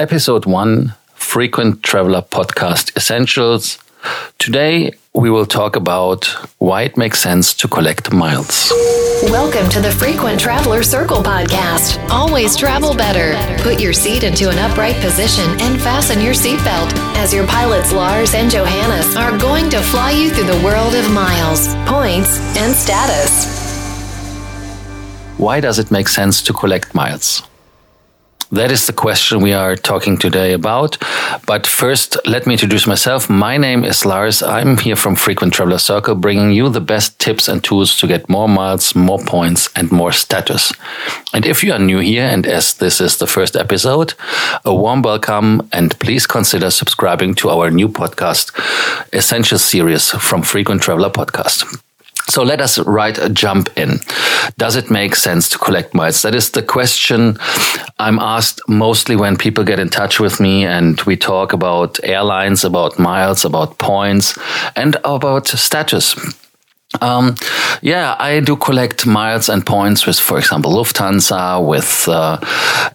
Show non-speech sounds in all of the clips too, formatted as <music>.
Episode 1 Frequent Traveler Podcast Essentials. Today we will talk about why it makes sense to collect miles. Welcome to the Frequent Traveler Circle podcast. Always travel better. Put your seat into an upright position and fasten your seatbelt as your pilots Lars and Johannes are going to fly you through the world of miles, points, and status. Why does it make sense to collect miles? That is the question we are talking today about. But first, let me introduce myself. My name is Lars. I'm here from Frequent Traveler Circle, bringing you the best tips and tools to get more miles, more points, and more status. And if you are new here, and as this is the first episode, a warm welcome and please consider subscribing to our new podcast, Essential Series from Frequent Traveler Podcast. So let us right jump in. Does it make sense to collect miles? That is the question I'm asked mostly when people get in touch with me and we talk about airlines, about miles, about points, and about status. Um, yeah, I do collect miles and points with, for example, Lufthansa, with uh,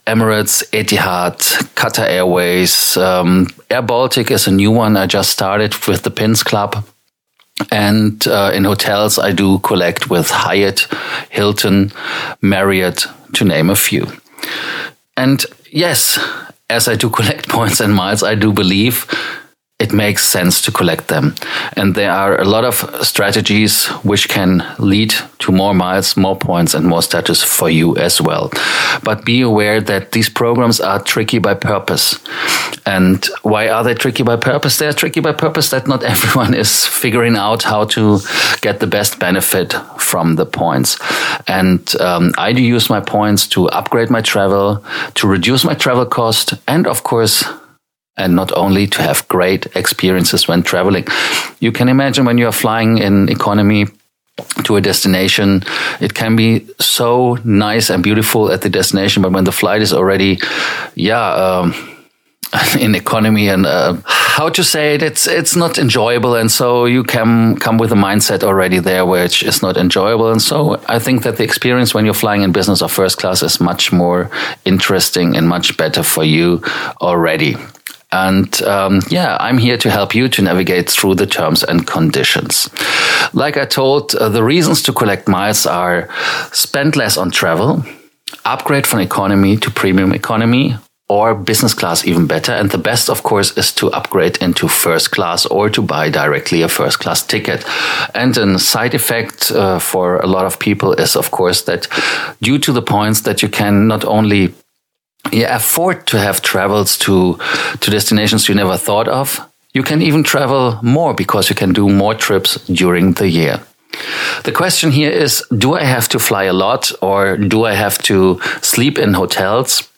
Emirates, Etihad, Qatar Airways. Um, Air Baltic is a new one I just started with the Pins Club. And uh, in hotels, I do collect with Hyatt, Hilton, Marriott, to name a few. And yes, as I do <laughs> collect points and miles, I do believe it makes sense to collect them. And there are a lot of strategies which can lead to more miles, more points, and more status for you as well. But be aware that these programs are tricky by purpose. And why are they tricky by purpose? They are tricky by purpose that not <laughs> everyone is figuring out how to get the best benefit from the points. And um, I do use my points to upgrade my travel, to reduce my travel cost, and of course, and not only to have great experiences when traveling. You can imagine when you are flying in economy to a destination, it can be so nice and beautiful at the destination, but when the flight is already, yeah, um, <laughs> in economy and uh, how to say it, it's it's not enjoyable, and so you can come with a mindset already there, which is not enjoyable. And so I think that the experience when you're flying in business or first class is much more interesting and much better for you already. And um, yeah, I'm here to help you to navigate through the terms and conditions. Like I told, uh, the reasons to collect miles are spend less on travel, upgrade from economy to premium economy, or business class even better. And the best, of course, is to upgrade into first class or to buy directly a first class ticket. And a side effect uh, for a lot of people is, of course, that due to the points that you can not only yeah, afford to have travels to to destinations you never thought of. You can even travel more because you can do more trips during the year. The question here is do I have to fly a lot or do I have to sleep in hotels?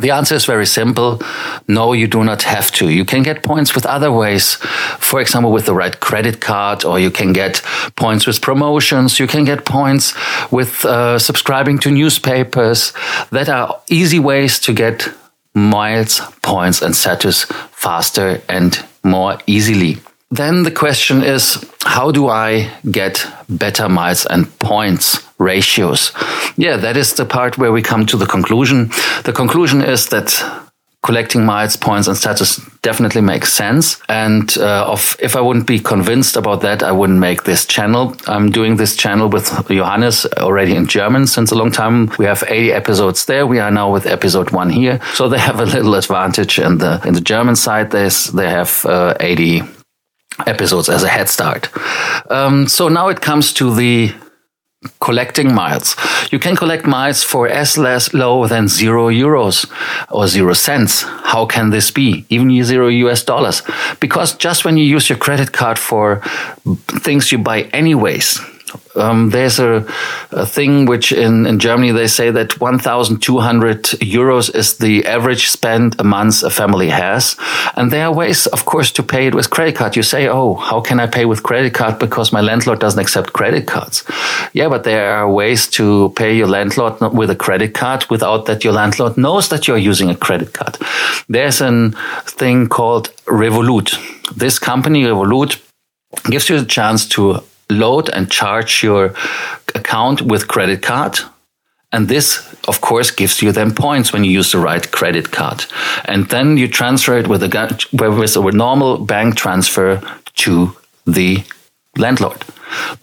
The answer is very simple. No, you do not have to. You can get points with other ways. For example, with the right credit card, or you can get points with promotions. You can get points with uh, subscribing to newspapers. That are easy ways to get miles, points, and status faster and more easily. Then the question is how do I get better miles and points ratios? Yeah, that is the part where we come to the conclusion. The conclusion is that collecting miles, points, and status definitely makes sense. And uh, of, if I wouldn't be convinced about that, I wouldn't make this channel. I'm doing this channel with Johannes already in German since a long time. We have 80 episodes there. We are now with episode one here, so they have a little advantage in the in the German side. There's they have uh, 80 episodes as a head start. Um, so now it comes to the collecting miles. You can collect miles for as less low than zero euros or zero cents. How can this be? Even zero US dollars. Because just when you use your credit card for things you buy anyways, um, there's a, a, thing which in, in Germany they say that 1,200 euros is the average spend a month a family has. And there are ways, of course, to pay it with credit card. You say, oh, how can I pay with credit card because my landlord doesn't accept credit cards? Yeah, but there are ways to pay your landlord with a credit card without that your landlord knows that you're using a credit card. There's a thing called Revolut. This company, Revolut, gives you a chance to load and charge your account with credit card And this, of course, gives you then points when you use the right credit card. And then you transfer it with a, with a normal bank transfer to the landlord.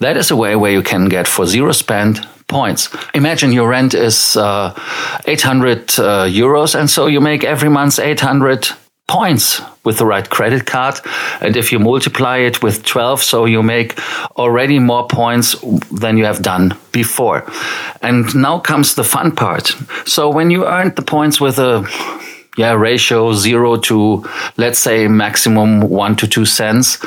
That is a way where you can get for zero spend points. Imagine your rent is uh, 800 uh, euros, and so you make every month 800 points with the right credit card. And if you multiply it with 12, so you make already more points than you have done before. And now comes the fun part. So when you earned the points with a yeah, ratio zero to let's say maximum one to two cents,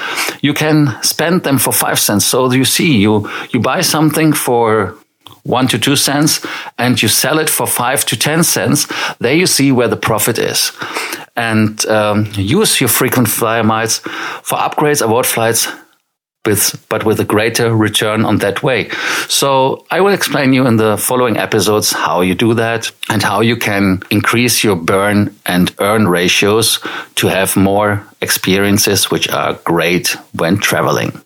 you can spend them for five cents. So you see, you you buy something for one to two cents and you sell it for five to ten cents. There you see where the profit is, and um, use your frequent flyer miles for upgrades, award flights, with, but with a greater return on that way. So I will explain you in the following episodes how you do that and how you can increase your burn and earn ratios to have more experiences which are great when traveling.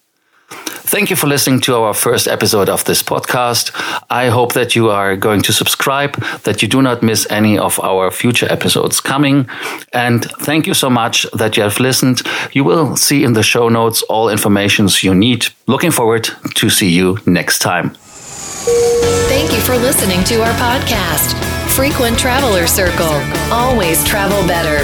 Thank you for listening to our first episode of this podcast. I hope that you are going to subscribe, that you do not miss any of our future episodes coming. And thank you so much that you have listened. You will see in the show notes all informations you need. Looking forward to see you next time. Thank you for listening to our podcast, Frequent Traveler Circle. Always travel better